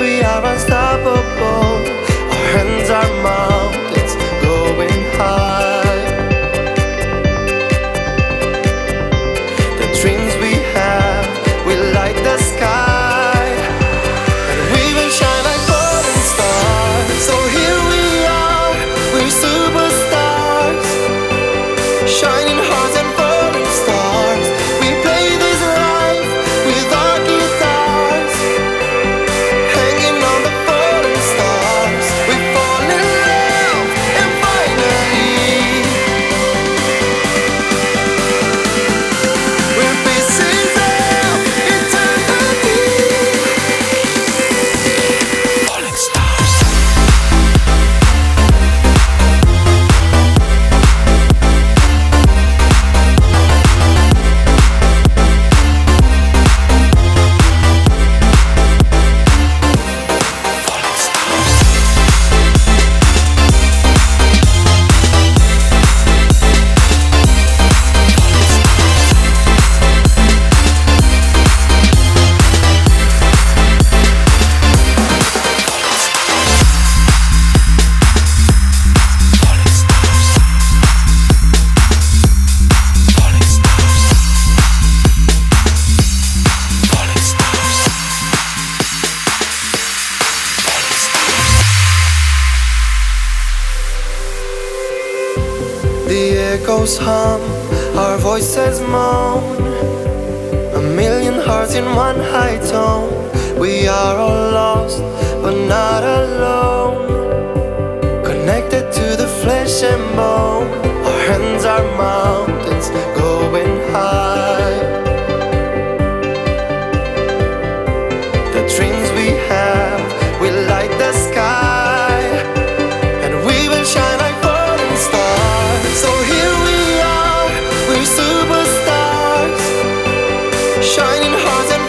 baby, are unstoppable. echoes hum, our voices moan. A million hearts in one high tone. We are all lost, but not alone. Connected to the flesh and bone, our hands, our mouths. Shining hearts